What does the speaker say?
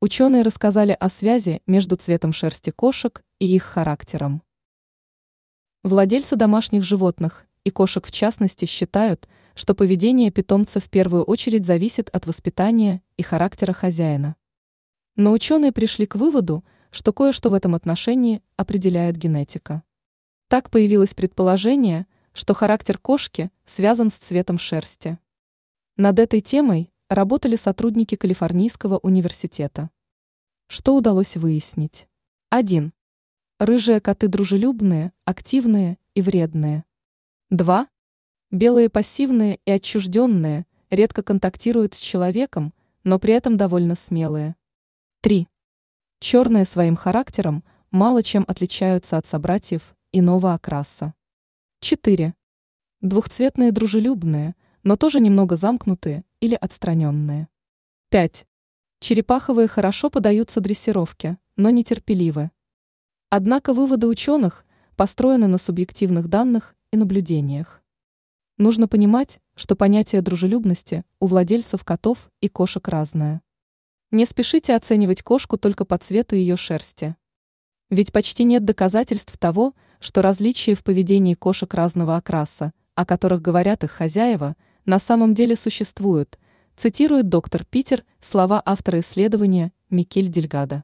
Ученые рассказали о связи между цветом шерсти кошек и их характером. Владельцы домашних животных и кошек в частности считают, что поведение питомца в первую очередь зависит от воспитания и характера хозяина. Но ученые пришли к выводу, что кое-что в этом отношении определяет генетика. Так появилось предположение, что характер кошки связан с цветом шерсти. Над этой темой работали сотрудники Калифорнийского университета. Что удалось выяснить? 1. Рыжие коты дружелюбные, активные и вредные. 2. Белые пассивные и отчужденные, редко контактируют с человеком, но при этом довольно смелые. 3. Черные своим характером мало чем отличаются от собратьев иного окраса. 4. Двухцветные дружелюбные, но тоже немного замкнутые или отстраненные. 5. Черепаховые хорошо подаются дрессировке, но нетерпеливы. Однако выводы ученых построены на субъективных данных и наблюдениях. Нужно понимать, что понятие дружелюбности у владельцев котов и кошек разное. Не спешите оценивать кошку только по цвету ее шерсти. Ведь почти нет доказательств того, что различия в поведении кошек разного окраса, о которых говорят их хозяева, на самом деле существуют, цитирует доктор Питер слова автора исследования Микель Дельгада.